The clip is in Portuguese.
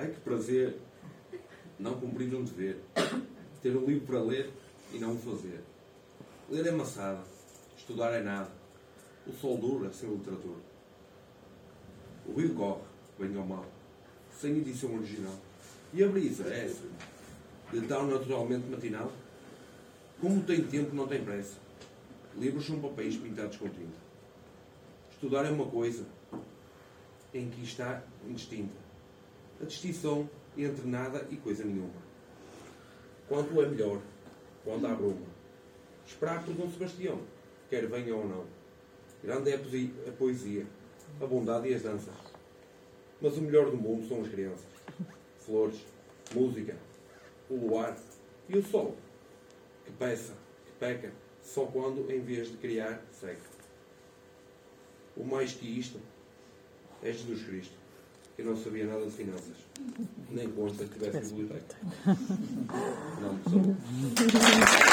Ai que prazer não cumprir um dever, ter um livro para ler e não o fazer. Ler é maçada, estudar é nada, o sol dura sem literatura. O rio corre, bem ou mal, sem edição original. E a brisa é essa, de tão naturalmente matinal? Como tem tempo, não tem pressa. Livros são papéis pintados com tinta. Estudar é uma coisa em que está indistinta. A distinção entre nada e coisa nenhuma. Quanto é melhor, quando há bruma. Esperar por Dom Sebastião, quer venha ou não. Grande é a poesia, a bondade e as danças. Mas o melhor do mundo são as crianças. Flores, música, o luar e o sol, que peça, que peca, só quando, em vez de criar, seca. O mais que isto é Jesus Cristo, que não sabia nada de finanças, nem consta que tivesse biblioteca. Não, pessoal.